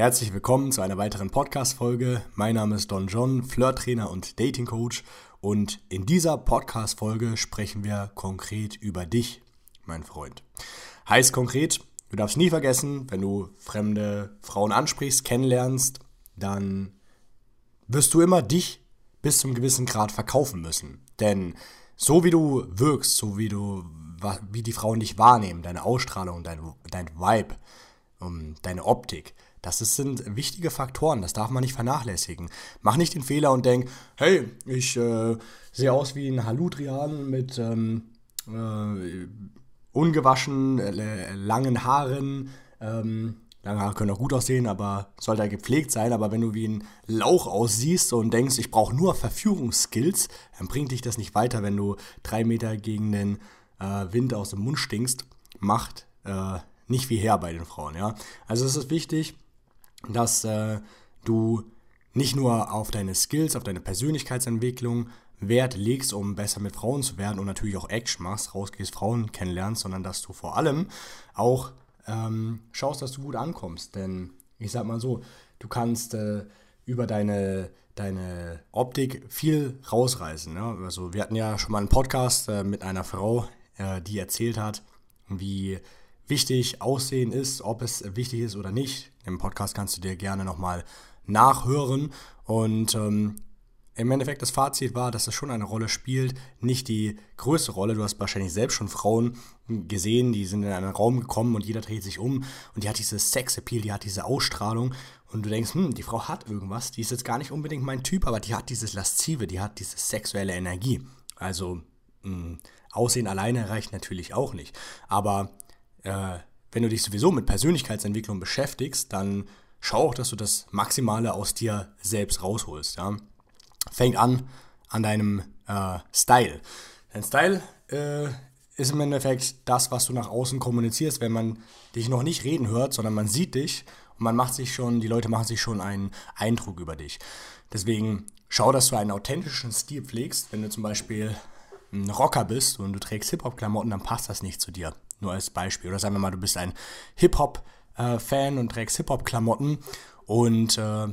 Herzlich willkommen zu einer weiteren Podcast-Folge. Mein Name ist Don John, Flirt-Trainer und Dating-Coach. Und in dieser Podcast-Folge sprechen wir konkret über dich, mein Freund. Heißt konkret, du darfst nie vergessen, wenn du fremde Frauen ansprichst, kennenlernst, dann wirst du immer dich bis zum gewissen Grad verkaufen müssen. Denn so wie du wirkst, so wie du, wie die Frauen dich wahrnehmen, deine Ausstrahlung, dein, dein Vibe, deine Optik, das sind wichtige Faktoren, das darf man nicht vernachlässigen. Mach nicht den Fehler und denk, hey, ich äh, sehe aus wie ein Haludrian mit ähm, äh, ungewaschen, äh, langen Haaren. Ähm, lange Haare können auch gut aussehen, aber sollte halt gepflegt sein. Aber wenn du wie ein Lauch aussiehst und denkst, ich brauche nur Verführungsskills, dann bringt dich das nicht weiter, wenn du drei Meter gegen den äh, Wind aus dem Mund stinkst. Macht äh, nicht viel her bei den Frauen, ja. Also es ist wichtig, dass äh, du nicht nur auf deine Skills, auf deine Persönlichkeitsentwicklung Wert legst, um besser mit Frauen zu werden und natürlich auch Action machst, rausgehst, Frauen kennenlernst, sondern dass du vor allem auch ähm, schaust, dass du gut ankommst. Denn ich sag mal so, du kannst äh, über deine, deine Optik viel rausreißen. Ne? Also wir hatten ja schon mal einen Podcast äh, mit einer Frau, äh, die erzählt hat, wie wichtig Aussehen ist, ob es wichtig ist oder nicht. Im Podcast kannst du dir gerne nochmal nachhören. Und ähm, im Endeffekt das Fazit war, dass es schon eine Rolle spielt, nicht die größte Rolle. Du hast wahrscheinlich selbst schon Frauen gesehen, die sind in einen Raum gekommen und jeder dreht sich um und die hat dieses Sexappeal, die hat diese Ausstrahlung und du denkst, hm, die Frau hat irgendwas, die ist jetzt gar nicht unbedingt mein Typ, aber die hat dieses Laszive, die hat diese sexuelle Energie. Also mh, hm, Aussehen alleine reicht natürlich auch nicht, aber äh, wenn du dich sowieso mit Persönlichkeitsentwicklung beschäftigst, dann schau auch, dass du das Maximale aus dir selbst rausholst. Ja? Fängt an an deinem äh, Style. Dein Style äh, ist im Endeffekt das, was du nach außen kommunizierst, wenn man dich noch nicht reden hört, sondern man sieht dich und man macht sich schon, die Leute machen sich schon einen Eindruck über dich. Deswegen schau, dass du einen authentischen Stil pflegst. Wenn du zum Beispiel ein Rocker bist und du trägst Hip-Hop-Klamotten, dann passt das nicht zu dir. Nur als Beispiel. Oder sagen wir mal, du bist ein Hip-Hop-Fan und trägst Hip-Hop-Klamotten und äh,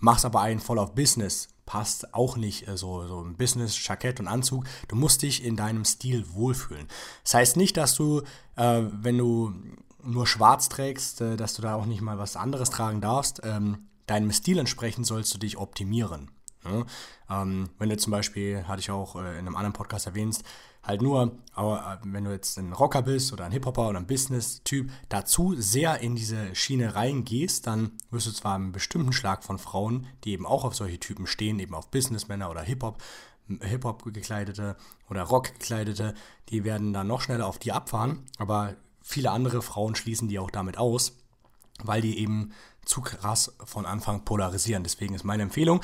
machst aber einen voll auf Business. Passt auch nicht äh, so, so ein Business, Jackett und Anzug. Du musst dich in deinem Stil wohlfühlen. Das heißt nicht, dass du, äh, wenn du nur schwarz trägst, äh, dass du da auch nicht mal was anderes tragen darfst. Ähm, deinem Stil entsprechend sollst du dich optimieren. Ne? Ähm, wenn du zum Beispiel, hatte ich auch äh, in einem anderen Podcast erwähnt, halt nur, aber äh, wenn du jetzt ein Rocker bist oder ein Hip-Hopper oder ein Business-Typ, dazu sehr in diese Schiene reingehst, dann wirst du zwar einen bestimmten Schlag von Frauen, die eben auch auf solche Typen stehen, eben auf Businessmänner oder Hip-Hop, Hip-Hop gekleidete oder Rock gekleidete, die werden dann noch schneller auf die abfahren, aber viele andere Frauen schließen die auch damit aus, weil die eben zu krass von Anfang polarisieren. Deswegen ist meine Empfehlung,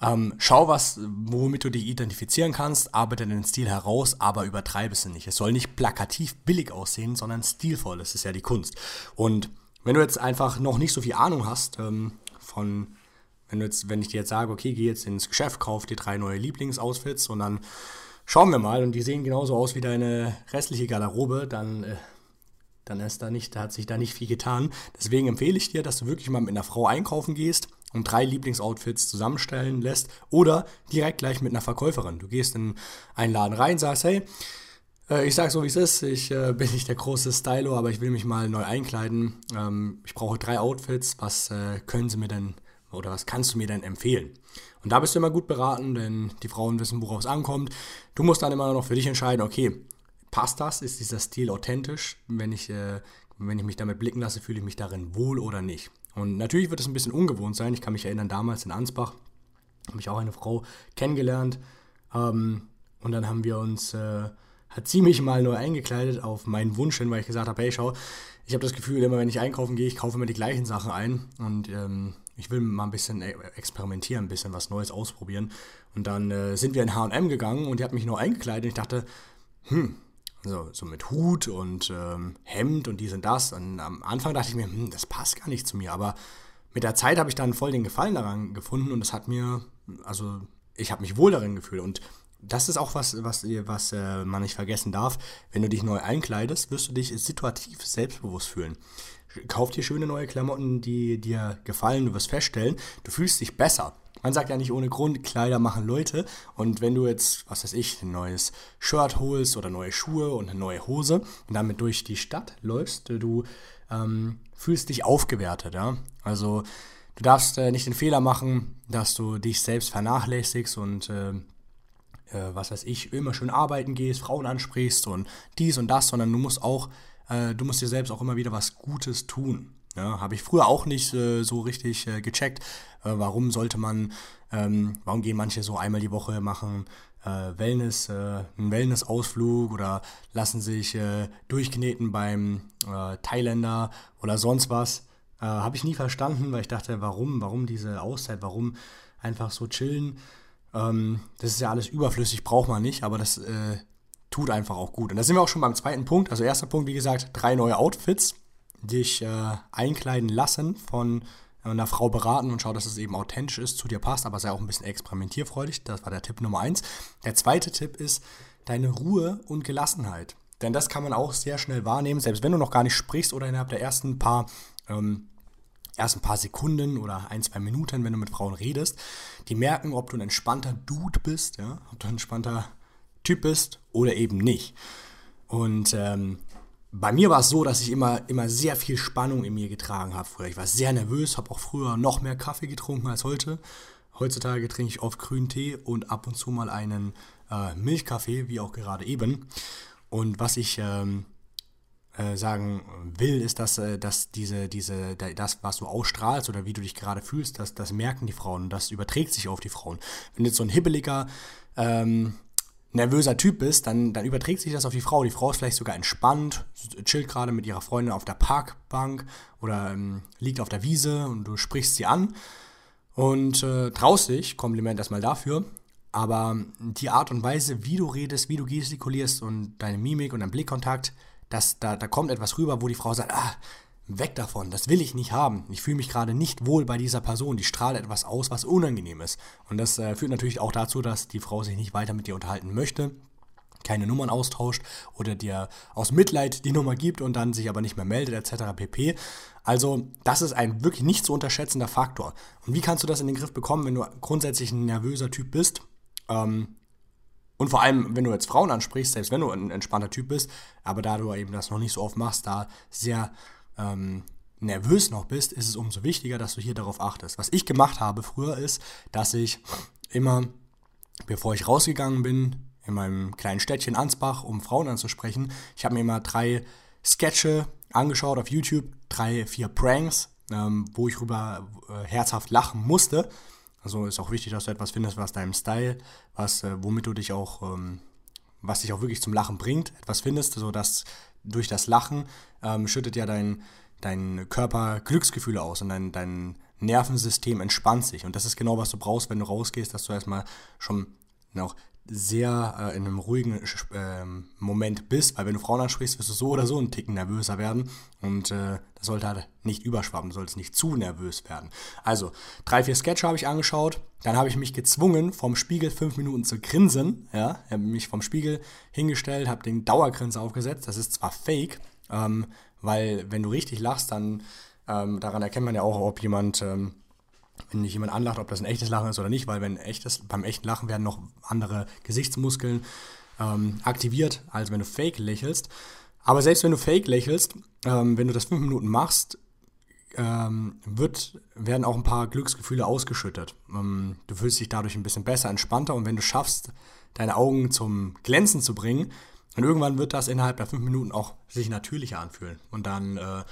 ähm, schau was, womit du dich identifizieren kannst, arbeite den Stil heraus, aber übertreibe es nicht. Es soll nicht plakativ billig aussehen, sondern stilvoll. Das ist ja die Kunst. Und wenn du jetzt einfach noch nicht so viel Ahnung hast ähm, von, wenn du jetzt, wenn ich dir jetzt sage, okay, geh jetzt ins Geschäft, kauf dir drei neue Lieblingsoutfits und dann schauen wir mal und die sehen genauso aus wie deine restliche Garderobe, dann äh, dann ist da nicht, da hat sich da nicht viel getan. Deswegen empfehle ich dir, dass du wirklich mal mit einer Frau einkaufen gehst und drei Lieblingsoutfits zusammenstellen lässt oder direkt gleich mit einer Verkäuferin. Du gehst in einen Laden rein, sagst, hey, äh, ich sag so wie es ist, ich äh, bin nicht der große Stylo, aber ich will mich mal neu einkleiden. Ähm, ich brauche drei Outfits, was äh, können sie mir denn oder was kannst du mir denn empfehlen? Und da bist du immer gut beraten, denn die Frauen wissen, worauf es ankommt. Du musst dann immer noch für dich entscheiden, okay, passt das? Ist dieser Stil authentisch? Wenn ich, äh, wenn ich mich damit blicken lasse, fühle ich mich darin wohl oder nicht? Und natürlich wird es ein bisschen ungewohnt sein. Ich kann mich erinnern, damals in Ansbach habe ich auch eine Frau kennengelernt. Ähm, und dann haben wir uns, äh, hat sie mich mal neu eingekleidet auf meinen Wunsch hin, weil ich gesagt habe, hey, schau, ich habe das Gefühl, immer wenn ich einkaufen gehe, ich kaufe immer die gleichen Sachen ein. Und ähm, ich will mal ein bisschen e-, experimentieren, ein bisschen was Neues ausprobieren. Und dann äh, sind wir in H&M gegangen und die hat mich neu eingekleidet. Und ich dachte, hm, so, so mit Hut und ähm, Hemd und dies und das. Und am Anfang dachte ich mir, hm, das passt gar nicht zu mir. Aber mit der Zeit habe ich dann voll den Gefallen daran gefunden und es hat mir, also ich habe mich wohl darin gefühlt. Und das ist auch was, was, was äh, man nicht vergessen darf. Wenn du dich neu einkleidest, wirst du dich situativ selbstbewusst fühlen. Kauf dir schöne neue Klamotten, die dir gefallen. Du wirst feststellen, du fühlst dich besser. Man sagt ja nicht ohne Grund, Kleider machen Leute. Und wenn du jetzt, was weiß ich, ein neues Shirt holst oder neue Schuhe und eine neue Hose und damit durch die Stadt läufst, du ähm, fühlst dich aufgewertet. Ja? Also du darfst äh, nicht den Fehler machen, dass du dich selbst vernachlässigst und äh, äh, was weiß ich, immer schön arbeiten gehst, Frauen ansprichst und dies und das, sondern du musst auch, äh, du musst dir selbst auch immer wieder was Gutes tun. Ja, Habe ich früher auch nicht äh, so richtig äh, gecheckt. Äh, warum sollte man, ähm, warum gehen manche so einmal die Woche machen äh, Wellness, äh, einen Wellness-Ausflug oder lassen sich äh, durchkneten beim Thailänder oder sonst was. Habe ich nie verstanden, weil ich dachte, warum, warum diese Auszeit, warum einfach so chillen. Ähm, das ist ja alles überflüssig, braucht man nicht, aber das tut einfach auch gut. Und da sind wir auch schon beim zweiten Punkt. Also erster Punkt, wie gesagt, drei neue Outfits dich äh, einkleiden lassen von einer Frau beraten und schau, dass es eben authentisch ist, zu dir passt, aber sei auch ein bisschen experimentierfreudig. Das war der Tipp Nummer eins. Der zweite Tipp ist deine Ruhe und Gelassenheit. Denn das kann man auch sehr schnell wahrnehmen, selbst wenn du noch gar nicht sprichst oder innerhalb der ersten paar, ähm, ersten paar Sekunden oder ein, zwei Minuten, wenn du mit Frauen redest. Die merken, ob du ein entspannter Dude bist, ja, ob du ein entspannter Typ bist oder eben nicht. Und ähm, bei mir war es so, dass ich immer, immer sehr viel Spannung in mir getragen habe früher. Ich war sehr nervös, habe auch früher noch mehr Kaffee getrunken als heute. Heutzutage trinke ich oft grünen Tee und ab und zu mal einen äh, Milchkaffee, wie auch gerade eben. Und was ich ähm, äh, sagen will, ist, dass, äh, dass diese, diese, das, was du ausstrahlst oder wie du dich gerade fühlst, das, das merken die Frauen und das überträgt sich auf die Frauen. Wenn jetzt so ein hibbeliger ähm, nervöser Typ bist, dann, dann überträgt sich das auf die Frau. Die Frau ist vielleicht sogar entspannt, chillt gerade mit ihrer Freundin auf der Parkbank oder ähm, liegt auf der Wiese und du sprichst sie an und äh, traust dich, Kompliment erstmal dafür, aber die Art und Weise, wie du redest, wie du gestikulierst und deine Mimik und dein Blickkontakt, das, da, da kommt etwas rüber, wo die Frau sagt, ah, Weg davon, das will ich nicht haben. Ich fühle mich gerade nicht wohl bei dieser Person, die strahlt etwas aus, was unangenehm ist. Und das äh, führt natürlich auch dazu, dass die Frau sich nicht weiter mit dir unterhalten möchte, keine Nummern austauscht oder dir aus Mitleid die Nummer gibt und dann sich aber nicht mehr meldet etc. pp. Also das ist ein wirklich nicht zu unterschätzender Faktor. Und wie kannst du das in den Griff bekommen, wenn du grundsätzlich ein nervöser Typ bist? Ähm, und vor allem, wenn du jetzt Frauen ansprichst, selbst wenn du ein entspannter Typ bist, aber da du eben das noch nicht so oft machst, da sehr ähm, nervös noch bist, ist es umso wichtiger, dass du hier darauf achtest. Was ich gemacht habe früher ist, dass ich immer, bevor ich rausgegangen bin, in meinem kleinen Städtchen Ansbach, um Frauen anzusprechen, ich habe mir immer drei Sketche angeschaut auf YouTube, drei, vier Pranks, ähm, wo ich rüber äh, herzhaft lachen musste. Also ist auch wichtig, dass du etwas findest, was deinem Style, was, äh, womit du dich auch, ähm, was dich auch wirklich zum Lachen bringt, etwas findest, sodass durch das Lachen ähm, schüttet ja dein, dein Körper Glücksgefühle aus und dein, dein Nervensystem entspannt sich. Und das ist genau, was du brauchst, wenn du rausgehst, dass du erstmal schon noch sehr äh, in einem ruhigen äh, Moment bist, weil wenn du Frauen ansprichst, wirst du so oder so einen Ticken nervöser werden und äh, das sollte halt nicht überschwappen, du solltest nicht zu nervös werden. Also, drei, vier Sketche habe ich angeschaut, dann habe ich mich gezwungen, vom Spiegel fünf Minuten zu grinsen, ja, habe mich vom Spiegel hingestellt, habe den Dauergrinser aufgesetzt, das ist zwar fake, ähm, weil wenn du richtig lachst, dann ähm, daran erkennt man ja auch, ob jemand ähm, wenn nicht jemand anlacht, ob das ein echtes Lachen ist oder nicht, weil wenn echtes, beim echten Lachen werden noch andere Gesichtsmuskeln ähm, aktiviert, als wenn du fake lächelst. Aber selbst wenn du fake lächelst, ähm, wenn du das fünf Minuten machst, ähm, wird, werden auch ein paar Glücksgefühle ausgeschüttet. Ähm, du fühlst dich dadurch ein bisschen besser, entspannter und wenn du schaffst, deine Augen zum Glänzen zu bringen, dann irgendwann wird das innerhalb der fünf Minuten auch sich natürlicher anfühlen. Und dann äh,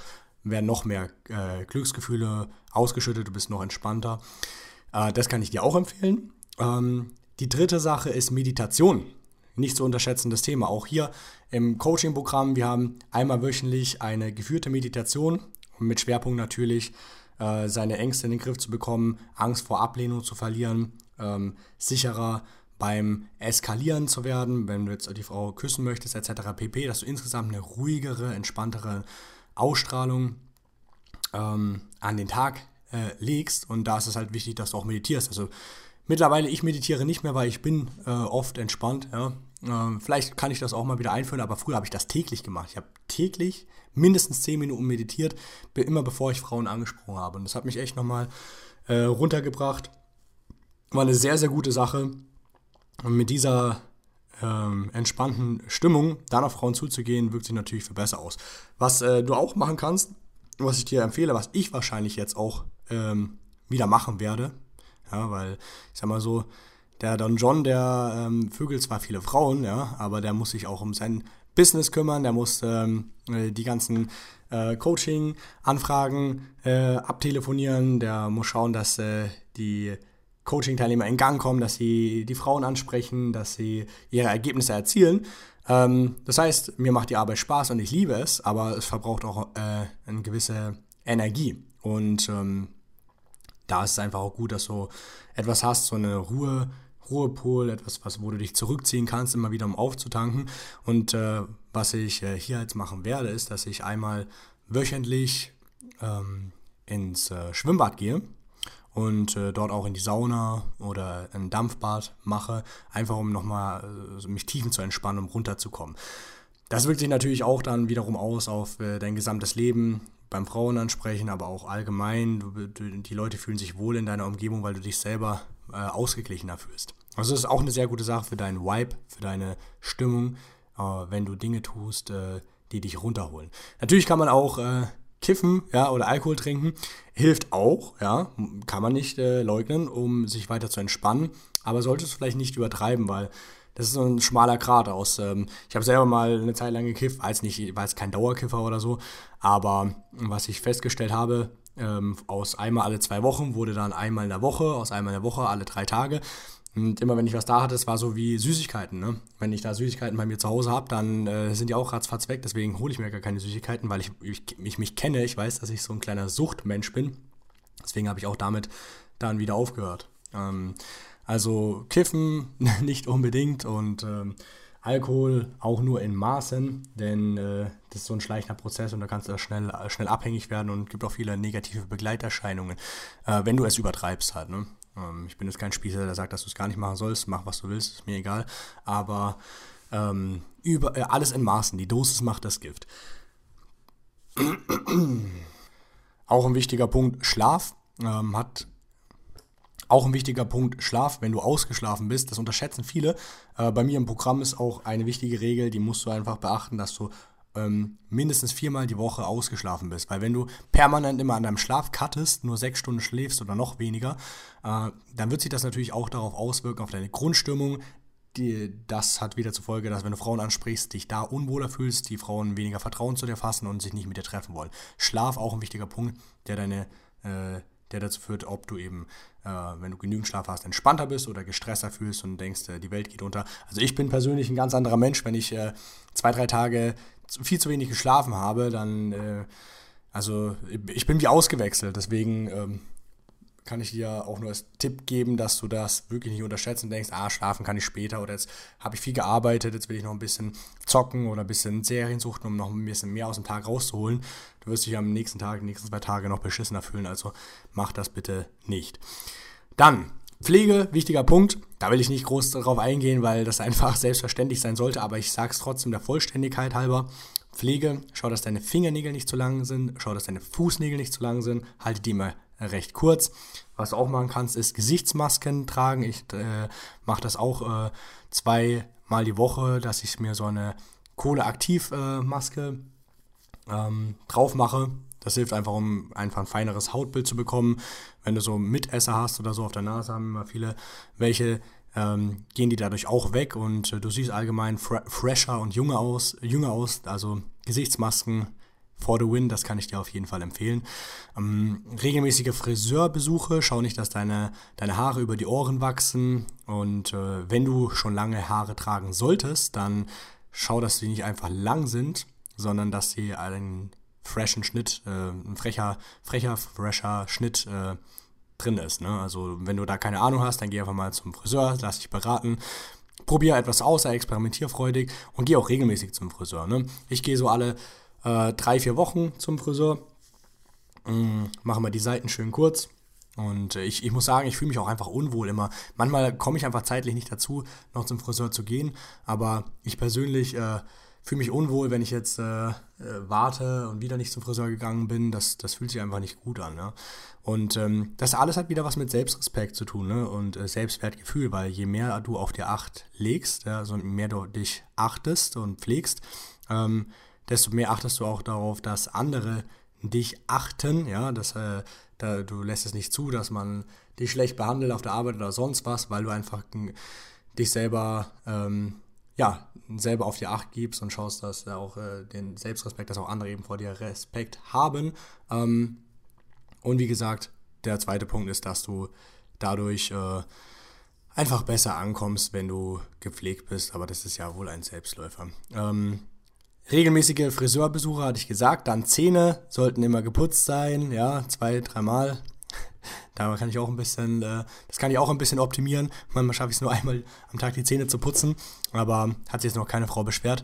werden noch mehr äh, Glücksgefühle ausgeschüttet, du bist noch entspannter. Äh, das kann ich dir auch empfehlen. Ähm, die dritte Sache ist Meditation. Nicht zu unterschätzendes Thema. Auch hier im Coaching-Programm, wir haben einmal wöchentlich eine geführte Meditation mit Schwerpunkt natürlich, äh, seine Ängste in den Griff zu bekommen, Angst vor Ablehnung zu verlieren, ähm, sicherer beim Eskalieren zu werden, wenn du jetzt die Frau küssen möchtest, etc. pp, dass du insgesamt eine ruhigere, entspanntere Ausstrahlung ähm, an den Tag äh, legst. Und da ist es halt wichtig, dass du auch meditierst. Also mittlerweile, ich meditiere nicht mehr, weil ich bin äh, oft entspannt. Ja. Ähm, vielleicht kann ich das auch mal wieder einführen, aber früher habe ich das täglich gemacht. Ich habe täglich mindestens 10 Minuten meditiert, immer bevor ich Frauen angesprochen habe. Und das hat mich echt nochmal äh, runtergebracht. War eine sehr, sehr gute Sache. Und mit dieser ähm, entspannten Stimmung dann auf Frauen zuzugehen, wirkt sich natürlich für besser aus. Was äh, du auch machen kannst, was ich dir empfehle, was ich wahrscheinlich jetzt auch ähm, wieder machen werde, ja, weil ich sag mal so, der Don John, der ähm, vögelt zwar viele Frauen, ja, aber der muss sich auch um sein Business kümmern, der muss ähm, äh, die ganzen äh, Coaching-Anfragen äh, abtelefonieren, der muss schauen, dass äh, die Coaching-Teilnehmer in Gang kommen, dass sie die Frauen ansprechen, dass sie ihre Ergebnisse erzielen. Ähm, das heißt, mir macht die Arbeit Spaß und ich liebe es, aber es verbraucht auch äh, eine gewisse Energie. Und ähm, da ist es einfach auch gut, dass du etwas hast, so eine Ruhe, Ruhepol, etwas, was, wo du dich zurückziehen kannst, immer wieder um aufzutanken. Und äh, was ich äh, hier jetzt machen werde, ist, dass ich einmal wöchentlich ähm, ins äh, Schwimmbad gehe und äh, dort auch in die Sauna oder ein Dampfbad mache, einfach um nochmal äh, mich tiefen zu entspannen, um runterzukommen. Das wirkt sich natürlich auch dann wiederum aus auf äh, dein gesamtes Leben, beim Frauen ansprechen, aber auch allgemein. Du, du, die Leute fühlen sich wohl in deiner Umgebung, weil du dich selber äh, ausgeglichener fühlst. Also das ist auch eine sehr gute Sache für deinen Vibe, für deine Stimmung, äh, wenn du Dinge tust, äh, die dich runterholen. Natürlich kann man auch äh, kiffen, ja, oder Alkohol trinken, hilft auch, ja, kann man nicht äh, leugnen, um sich weiter zu entspannen, aber solltest du vielleicht nicht übertreiben, weil das ist so ein schmaler Grat aus. Ähm, ich habe selber mal eine Zeit lang gekifft, als nicht, war jetzt kein Dauerkiffer oder so, aber was ich festgestellt habe, ähm, aus einmal alle zwei Wochen wurde dann einmal in der Woche, aus einmal in der Woche alle drei Tage. Und immer wenn ich was da hatte, es war so wie Süßigkeiten. Ne? Wenn ich da Süßigkeiten bei mir zu Hause habe, dann äh, sind die auch ratzfatz weg. Deswegen hole ich mir gar keine Süßigkeiten, weil ich, ich, ich mich kenne. Ich weiß, dass ich so ein kleiner Suchtmensch bin. Deswegen habe ich auch damit dann wieder aufgehört. Ähm, also Kiffen nicht unbedingt und ähm, Alkohol auch nur in Maßen, denn äh, das ist so ein schleichender Prozess und da kannst du schnell, schnell abhängig werden und gibt auch viele negative Begleiterscheinungen, äh, wenn du es übertreibst halt. Ne? Ähm, ich bin jetzt kein Spießer, der sagt, dass du es gar nicht machen sollst, mach was du willst, ist mir egal. Aber ähm, über, äh, alles in Maßen, die Dosis macht das Gift. auch ein wichtiger Punkt, Schlaf ähm, hat auch ein wichtiger Punkt, Schlaf, wenn du ausgeschlafen bist, das unterschätzen viele. Äh, bei mir im Programm ist auch eine wichtige Regel, die musst du einfach beachten, dass du ähm, mindestens viermal die Woche ausgeschlafen bist. Weil wenn du permanent immer an deinem Schlaf cuttest, nur sechs Stunden schläfst oder noch weniger, äh, dann wird sich das natürlich auch darauf auswirken, auf deine Grundstimmung. Die, das hat wieder zur Folge, dass wenn du Frauen ansprichst, dich da unwohler fühlst, die Frauen weniger Vertrauen zu dir fassen und sich nicht mit dir treffen wollen. Schlaf auch ein wichtiger Punkt, der deine äh, der dazu führt, ob du eben, äh, wenn du genügend Schlaf hast, entspannter bist oder gestresster fühlst und denkst, äh, die Welt geht unter. Also ich bin persönlich ein ganz anderer Mensch, wenn ich äh, zwei, drei Tage viel zu wenig geschlafen habe, dann, äh, also ich bin wie ausgewechselt, deswegen ähm, kann ich dir auch nur als Tipp geben, dass du das wirklich nicht unterschätzt und denkst, ah, schlafen kann ich später oder jetzt habe ich viel gearbeitet, jetzt will ich noch ein bisschen zocken oder ein bisschen Serien suchen, um noch ein bisschen mehr aus dem Tag rauszuholen. Du wirst dich am nächsten Tag, nächsten zwei Tage noch beschissener fühlen, also mach das bitte nicht. Dann, Pflege, wichtiger Punkt. Da will ich nicht groß darauf eingehen, weil das einfach selbstverständlich sein sollte, aber ich sage es trotzdem der Vollständigkeit halber. Pflege, schau, dass deine Fingernägel nicht zu lang sind, schau, dass deine Fußnägel nicht zu lang sind, halte die immer recht kurz. Was du auch machen kannst, ist Gesichtsmasken tragen. Ich äh, mache das auch äh, zweimal die Woche, dass ich mir so eine Kohleaktivmaske äh, ähm, drauf mache. Das hilft einfach, um einfach ein feineres Hautbild zu bekommen. Wenn du so Mitesser hast oder so auf der Nase, haben immer viele welche, ähm, gehen die dadurch auch weg und äh, du siehst allgemein fre fresher und jünger aus, jünger aus. Also Gesichtsmasken for the win, das kann ich dir auf jeden Fall empfehlen. Ähm, regelmäßige Friseurbesuche, schau nicht, dass deine, deine Haare über die Ohren wachsen und äh, wenn du schon lange Haare tragen solltest, dann schau, dass sie nicht einfach lang sind, sondern dass sie einen freshen Schnitt, äh, ein frecher, frecher, fresher Schnitt äh, drin ist. Ne? Also wenn du da keine Ahnung hast, dann geh einfach mal zum Friseur, lass dich beraten, probier etwas aus, sei experimentierfreudig und geh auch regelmäßig zum Friseur. Ne? Ich gehe so alle äh, drei, vier Wochen zum Friseur. Mhm, machen wir die Seiten schön kurz. Und äh, ich, ich muss sagen, ich fühle mich auch einfach unwohl immer. Manchmal komme ich einfach zeitlich nicht dazu, noch zum Friseur zu gehen. Aber ich persönlich äh, fühle mich unwohl, wenn ich jetzt äh, äh, warte und wieder nicht zum Friseur gegangen bin. Das, das fühlt sich einfach nicht gut an. Ne? Und ähm, das alles hat wieder was mit Selbstrespekt zu tun ne? und äh, Selbstwertgefühl, weil je mehr du auf dir Acht legst, ja, also je mehr du dich achtest und pflegst, ähm, desto mehr achtest du auch darauf, dass andere dich achten. Ja, dass, äh, da, du lässt es nicht zu, dass man dich schlecht behandelt auf der Arbeit oder sonst was, weil du einfach dich selber ähm, ja, selber auf die Acht gibst und schaust, dass auch äh, den Selbstrespekt, dass auch andere eben vor dir Respekt haben. Ähm, und wie gesagt, der zweite Punkt ist, dass du dadurch äh, einfach besser ankommst, wenn du gepflegt bist, aber das ist ja wohl ein Selbstläufer. Ähm, regelmäßige Friseurbesuche hatte ich gesagt, dann Zähne sollten immer geputzt sein, ja, zwei, dreimal da kann ich auch ein bisschen, äh, das kann ich auch ein bisschen optimieren. Manchmal schaffe ich es nur einmal am Tag die Zähne zu putzen, aber hat sich jetzt noch keine Frau beschwert.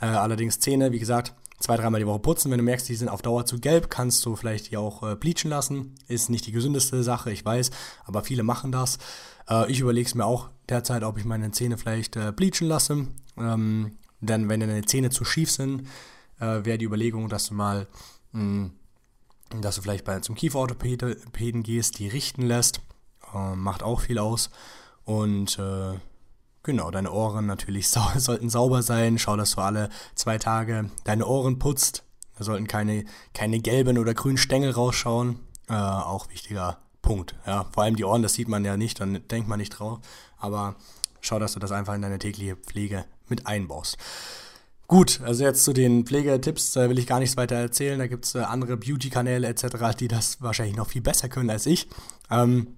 Äh, allerdings Zähne, wie gesagt, zwei, dreimal die Woche putzen. Wenn du merkst, die sind auf Dauer zu gelb, kannst du vielleicht die auch äh, bleachen lassen. Ist nicht die gesündeste Sache, ich weiß, aber viele machen das. Äh, ich überlege es mir auch derzeit, ob ich meine Zähne vielleicht äh, bleachen lasse. Ähm, denn wenn deine Zähne zu schief sind, äh, wäre die Überlegung, dass du mal mh, hm, dass du vielleicht bei, zum Kieferorthopäden gehst, die richten lässt, äh, macht auch viel aus. Und äh, genau, deine Ohren natürlich sau sollten sauber sein. Schau, dass du alle zwei Tage deine Ohren putzt. Da sollten keine, keine gelben oder grünen Stängel rausschauen. Äh, auch wichtiger Punkt. Ja, vor allem die Ohren, das sieht man ja nicht, dann denkt man nicht drauf. Aber schau, dass du das einfach in deine tägliche Pflege mit einbaust. Gut, also jetzt zu den Pflegetipps da will ich gar nichts weiter erzählen. Da gibt es äh, andere Beauty-Kanäle etc., die das wahrscheinlich noch viel besser können als ich. Ähm,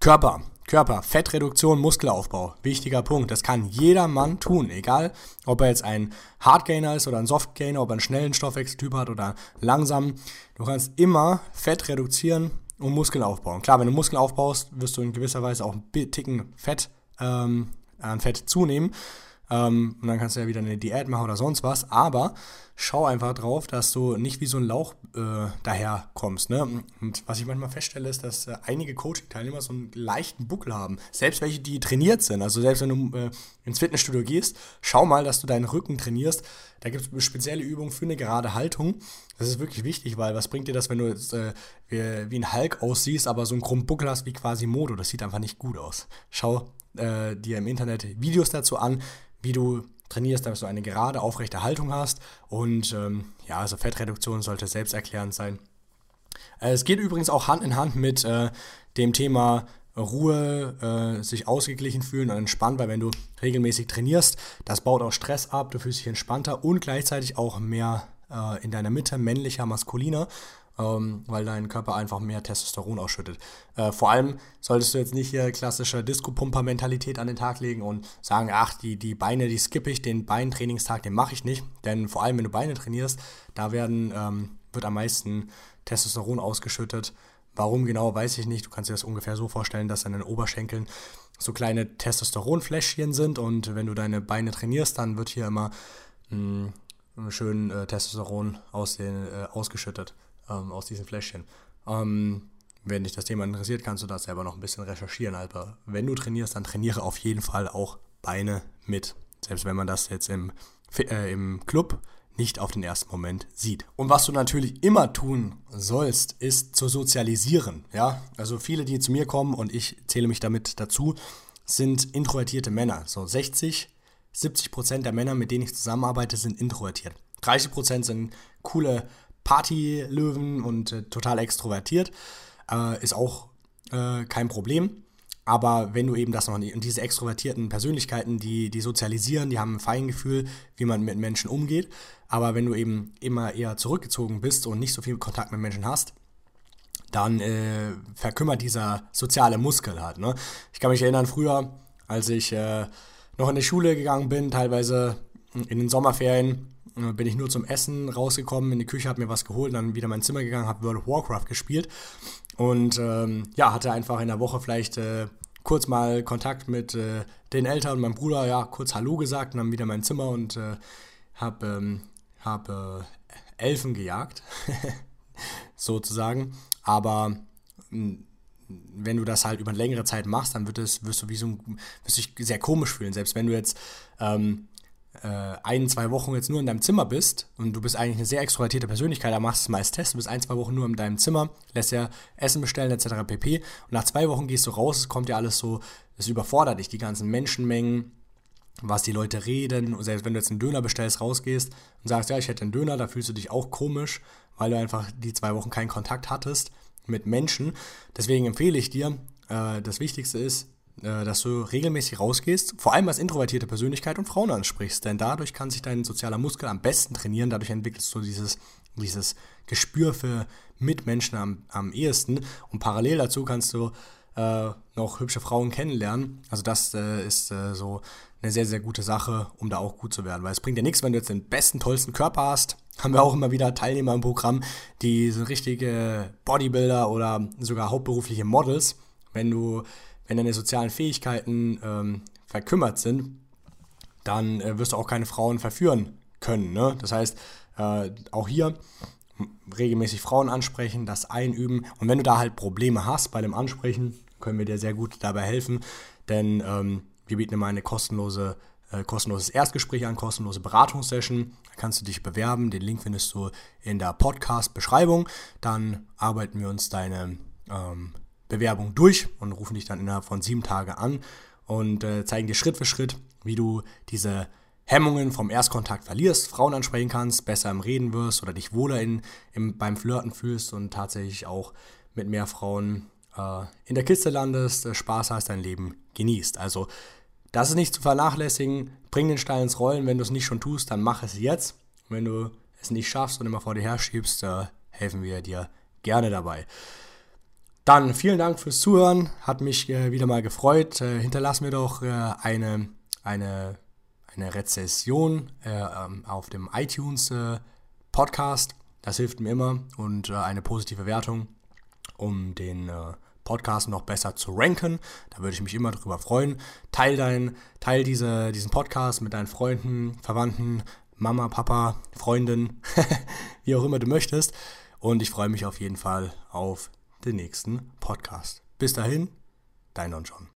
Körper, Körper, Fettreduktion, Muskelaufbau. Wichtiger Punkt. Das kann jeder Mann tun, egal ob er jetzt ein Hardgainer ist oder ein Softgainer, ob er einen schnellen Stoffwechseltyp hat oder langsam. Du kannst immer Fett reduzieren und Muskeln aufbauen. Klar, wenn du Muskeln aufbaust, wirst du in gewisser Weise auch ein Ticken Fett ähm, an Fett zunehmen. Ähm, und dann kannst du ja wieder eine Diät machen oder sonst was. Aber schau einfach drauf, dass du nicht wie so ein Lauch äh, daher kommst. Ne? Und was ich manchmal feststelle, ist, dass äh, einige Coaching-Teilnehmer so einen leichten Buckel haben. Selbst welche, die trainiert sind. Also selbst wenn du äh, ins Fitnessstudio gehst, schau mal, dass du deinen Rücken trainierst. Da gibt es spezielle Übungen für eine gerade Haltung. Das ist wirklich wichtig, weil was bringt dir das, wenn du jetzt äh, wie, wie, ein Hulk aussiehst, aber so einen krummen Buckel hast wie quasi Modo? Das sieht einfach nicht gut aus. Schau äh, dir im Internet Videos dazu an wie du trainierst, dass du eine gerade, aufrechte Haltung hast. Und ähm, ja, also Fettreduktion sollte selbsterklärend sein. Äh, es geht übrigens auch Hand in Hand mit äh, dem Thema Ruhe, äh, sich ausgeglichen fühlen und entspannt, weil wenn du regelmäßig trainierst, das baut auch Stress ab, du fühlst dich entspannter und gleichzeitig auch mehr äh, in deiner Mitte männlicher, maskuliner ähm, weil dein Körper einfach mehr Testosteron ausschüttet. Äh, vor allem solltest du jetzt nicht hier klassische Disco-Pumper-Mentalität an den Tag legen und sagen, ach, die, die Beine, die skippe ich, den Beintrainingstag, den mache ich nicht. Denn vor allem, wenn du Beine trainierst, da werden, ähm, wird am meisten Testosteron ausgeschüttet. Warum genau, weiß ich nicht. Du kannst dir das ungefähr so vorstellen, dass an den Oberschenkeln so kleine Testosteronfläschchen sind und wenn du deine Beine trainierst, dann wird hier immer mh, hm, schön äh, Testosteron aus den, äh, ausgeschüttet ähm, aus diesen Fläschchen. Ähm, wenn dich das Thema interessiert, kannst du das selber noch ein bisschen recherchieren. Aber wenn du trainierst, dann trainiere auf jeden Fall auch Beine mit. Selbst wenn man das jetzt im, äh, im Club nicht auf den ersten Moment sieht. Und was du natürlich immer tun sollst, ist zu sozialisieren. Ja, also viele, die zu mir kommen und ich zähle mich damit dazu, sind introvertierte Männer. So 60, 70 Prozent der Männer, mit denen ich zusammenarbeite, sind introvertiert. 30 Prozent sind coole Partylöwen und äh, total extrovertiert. Äh, ist auch äh, kein Problem. Aber wenn du eben das noch nicht, und diese extrovertierten Persönlichkeiten, die, die sozialisieren, die haben ein Feingefühl, wie man mit Menschen umgeht. Aber wenn du eben immer eher zurückgezogen bist und nicht so viel Kontakt mit Menschen hast, dann äh, verkümmert dieser soziale Muskel halt. Ne? Ich kann mich erinnern, früher, als ich äh, noch in die Schule gegangen bin, teilweise in den Sommerferien, bin ich nur zum Essen rausgekommen, in die Küche, habe mir was geholt, dann wieder in mein Zimmer gegangen, habe World of Warcraft gespielt. Und ähm, ja, hatte einfach in der Woche vielleicht äh, kurz mal Kontakt mit äh, den Eltern und meinem Bruder, ja, kurz Hallo gesagt und dann wieder in mein Zimmer und äh, habe ähm, hab, äh, Elfen gejagt, sozusagen, aber wenn du das halt über eine längere Zeit machst, dann wird es, wirst du wie so ein, wirst dich sehr komisch fühlen. Selbst wenn du jetzt ähm, äh, ein, zwei Wochen jetzt nur in deinem Zimmer bist und du bist eigentlich eine sehr extrovertierte Persönlichkeit, da machst du es mal Test, du bist ein, zwei Wochen nur in deinem Zimmer, lässt ja Essen bestellen etc. pp. Und nach zwei Wochen gehst du raus, es kommt ja alles so, es überfordert dich, die ganzen Menschenmengen, was die Leute reden. Und selbst wenn du jetzt einen Döner bestellst, rausgehst und sagst, ja, ich hätte einen Döner, da fühlst du dich auch komisch, weil du einfach die zwei Wochen keinen Kontakt hattest mit Menschen. Deswegen empfehle ich dir, äh, das Wichtigste ist, äh, dass du regelmäßig rausgehst, vor allem als introvertierte Persönlichkeit und Frauen ansprichst, denn dadurch kann sich dein sozialer Muskel am besten trainieren, dadurch entwickelst du dieses, dieses Gespür für Mitmenschen am, am ehesten und parallel dazu kannst du äh, noch hübsche Frauen kennenlernen. Also das äh, ist äh, so eine sehr, sehr gute Sache, um da auch gut zu werden, weil es bringt dir nichts, wenn du jetzt den besten, tollsten Körper hast. Haben wir auch immer wieder Teilnehmer im Programm, die sind richtige Bodybuilder oder sogar hauptberufliche Models. Wenn du wenn deine sozialen Fähigkeiten ähm, verkümmert sind, dann äh, wirst du auch keine Frauen verführen können. Ne? Das heißt, äh, auch hier regelmäßig Frauen ansprechen, das einüben. Und wenn du da halt Probleme hast bei dem Ansprechen, können wir dir sehr gut dabei helfen, denn ähm, wir bieten immer eine kostenlose, äh, kostenloses Erstgespräch an, kostenlose Beratungssession. Da kannst du dich bewerben. Den Link findest du in der Podcast-Beschreibung. Dann arbeiten wir uns deine ähm, Bewerbung durch und rufen dich dann innerhalb von sieben Tagen an und äh, zeigen dir Schritt für Schritt, wie du diese Hemmungen vom Erstkontakt verlierst, Frauen ansprechen kannst, besser im Reden wirst oder dich wohler in, im, beim Flirten fühlst und tatsächlich auch mit mehr Frauen äh, in der Kiste landest, äh, Spaß hast, dein Leben genießt. Also das ist nicht zu vernachlässigen. Bring den Stein ins Rollen. Wenn du es nicht schon tust, dann mach es jetzt. wenn du es nicht schaffst und immer vor dir her schiebst, äh, helfen wir dir gerne dabei. Dann vielen Dank fürs Zuhören, hat mich äh, wieder mal gefreut. Äh, hinterlass mir doch äh, eine, eine, eine Rezession äh, ähm, auf dem iTunes äh, Podcast. Das hilft mir immer und äh, eine positive Wertung, um den Podcast noch besser zu ranken. Da würde ich mich immer drüber freuen. Teil, dein, teil diese, diesen Podcast mit deinen Freunden, Verwandten, Mama, Papa, Freundin, wie auch immer du möchtest. Und ich freue mich auf jeden Fall auf den nächsten Podcast. Bis dahin, dein Don John.